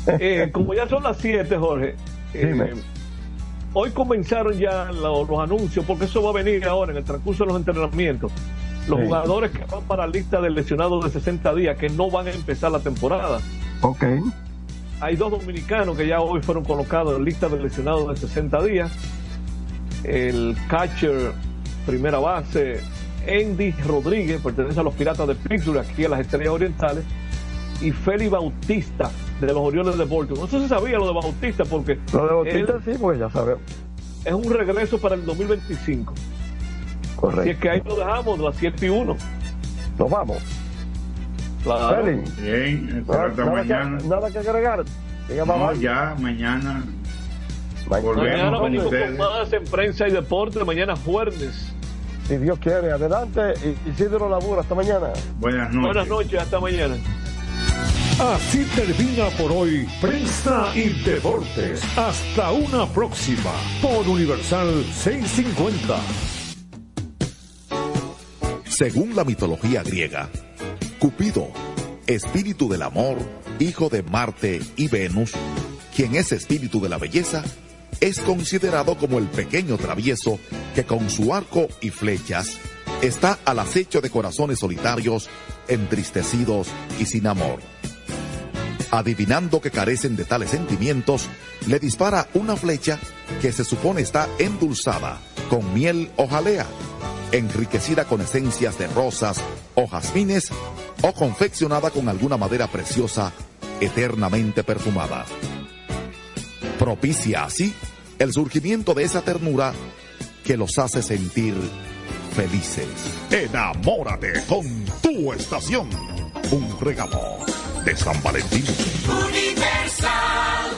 Eh, como ya son las 7, Jorge, eh, hoy comenzaron ya lo- los anuncios, porque eso va a venir ahora en el transcurso de los entrenamientos. Los Sí. jugadores que van para la lista de lesionados de 60 días, que no van a empezar la temporada. Ok. Hay dos dominicanos que ya hoy fueron colocados en lista de lesionados de 60 días. El catcher, primera base, Andy Rodríguez, pertenece a los Piratas de Pittsburgh, aquí a las Estrellas Orientales. Y Félix Bautista, de los Orioles de Baltimore. No sé si sabía lo de Bautista, porque Lo de Bautista él sí, pues ya sabemos. es un regreso para el 2025. Correcto. Así es que ahí lo dejamos, las 7 y 1. Nos vamos. Claro. Félix, Bien, nada, hasta nada mañana. que, nada que agregar. Diga, No, ya, mañana. Volvemos Mañana con venimos con ustedes. más en prensa y deporte. Mañana jueves. Si Dios quiere, adelante. I- Isidro Labura, hasta mañana. Buenas noches. Buenas noches, hasta mañana. Así termina por hoy Prensa y Deportes. Hasta una próxima por Universal 650. Según la mitología griega, Cupido, espíritu del amor, hijo de Marte y Venus, quien es espíritu de la belleza, es considerado como el pequeño travieso que con su arco y flechas está al acecho de corazones solitarios, entristecidos y sin amor. Adivinando que carecen de tales sentimientos, le dispara una flecha que se supone está endulzada con miel o jalea, enriquecida con esencias de rosas o jazmines o confeccionada con alguna madera preciosa eternamente perfumada. Propicia así el surgimiento de esa ternura que los hace sentir felices. Enamórate con tu estación. Un regalo de San Valentín. Universal.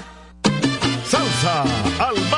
Salsa al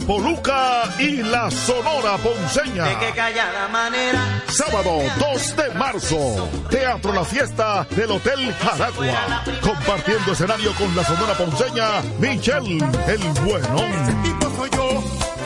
Papo Luca y la Sonora Ponceña. De que callada manera. Sábado 2 de marzo, Teatro La Fiesta del Hotel Jaragua. Compartiendo escenario con la sonora ponceña Michelle el Buenón.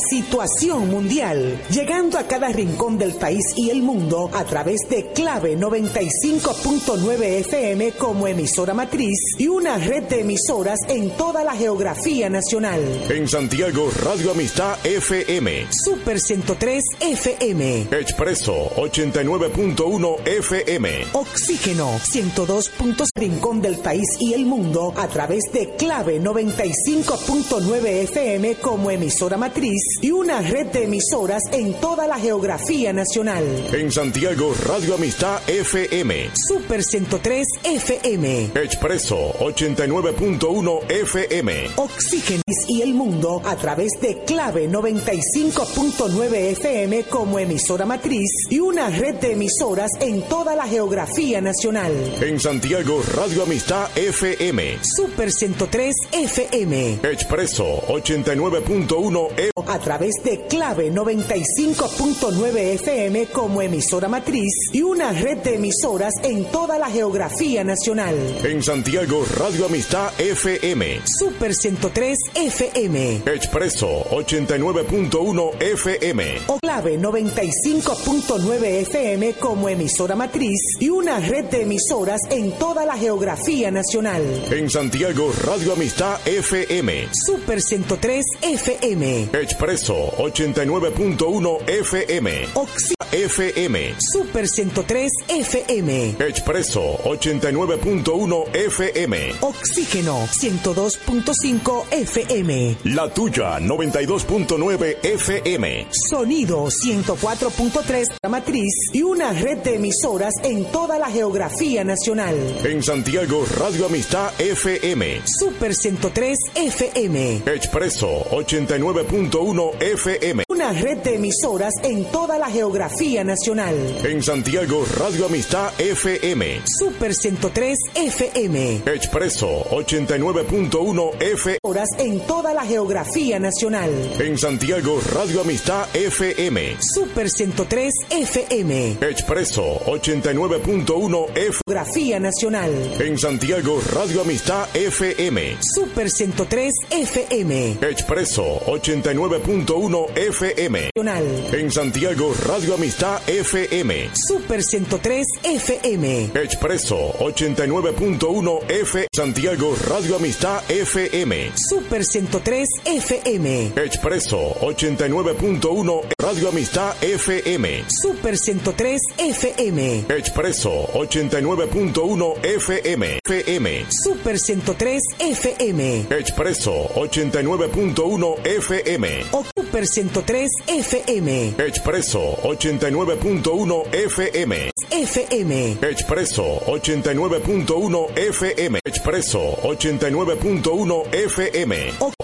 Situación mundial, llegando a cada rincón del país y el mundo a través de Clave 95.9 FM como emisora matriz y una red de emisoras en toda la geografía nacional. En Santiago, Radio Amistad FM. Super 103 FM. Expreso 89.1 FM. Oxígeno 102. Rincón del país y el mundo a través de Clave 95.9 FM como emisora matriz y una red de emisoras en toda la geografía nacional. En Santiago, Radio Amistad FM. Super 103 FM. Expreso 89.1 FM. Oxígeno y el mundo a través de Clave 95.9 FM como emisora matriz y una red de emisoras en toda la geografía nacional. En Santiago, Radio Amistad FM. Super 103 FM. Expreso 89.1 FM. A través de Clave 95.9 FM como emisora matriz y una red de emisoras en toda la geografía nacional. En Santiago, Radio Amistad FM. Super 103 FM. Expreso 89.1 FM. O Clave 95.9 FM como emisora matriz y una red de emisoras en toda la geografía nacional. En Santiago, Radio Amistad FM. Super 103 FM. Expreso 89.1 FM. Oxi FM. Super 103 FM. Expreso 89.1 FM. Oxígeno 102.5 FM. La tuya 92.9 FM. Sonido 104.3 la matriz y una red de emisoras en toda la geografía nacional. En Santiago, Radio Amistad FM. Super 103 FM. Expreso 89.1 FM. Una red de emisoras en toda la geografía nacional. En Santiago, Radio Amistad FM. Super 103 FM. Expreso 89.1 FM. Horas en toda la geografía nacional. En Santiago, Radio Amistad FM. Super 103 FM. Expreso 89.1 FM. Geografía nacional. En Santiago, Radio Amistad FM. Super 103 FM. Expreso 89.1 FM. Nacional. En Santiago, Radio Amistad FM. Super 103 FM. Expreso 89.1 F. Santiago, Radio Amistad FM. Super 103 FM. Expreso 89.1 Radio Amistad FM. Super 103 FM. Expreso 89.1 FM. FM. Super 103 FM. Expreso 89.1 FM. O Super 103 FM. Expreso 89.1 FM. FM. Expreso 89.1 FM. Expreso 89.1 FM.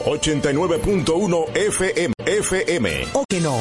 89.1 FM. FM. O que no.